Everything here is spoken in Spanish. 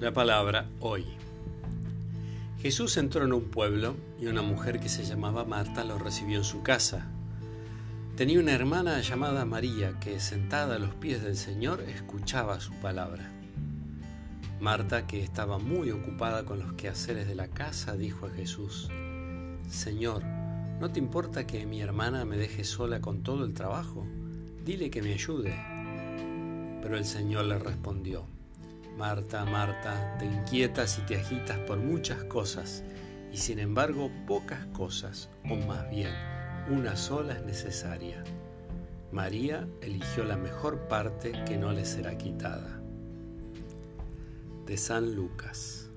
La palabra hoy. Jesús entró en un pueblo y una mujer que se llamaba Marta lo recibió en su casa. Tenía una hermana llamada María que sentada a los pies del Señor escuchaba su palabra. Marta, que estaba muy ocupada con los quehaceres de la casa, dijo a Jesús, Señor, ¿no te importa que mi hermana me deje sola con todo el trabajo? Dile que me ayude. Pero el Señor le respondió, Marta, Marta, te inquietas y te agitas por muchas cosas, y sin embargo pocas cosas, o más bien una sola es necesaria. María eligió la mejor parte que no le será quitada. De San Lucas.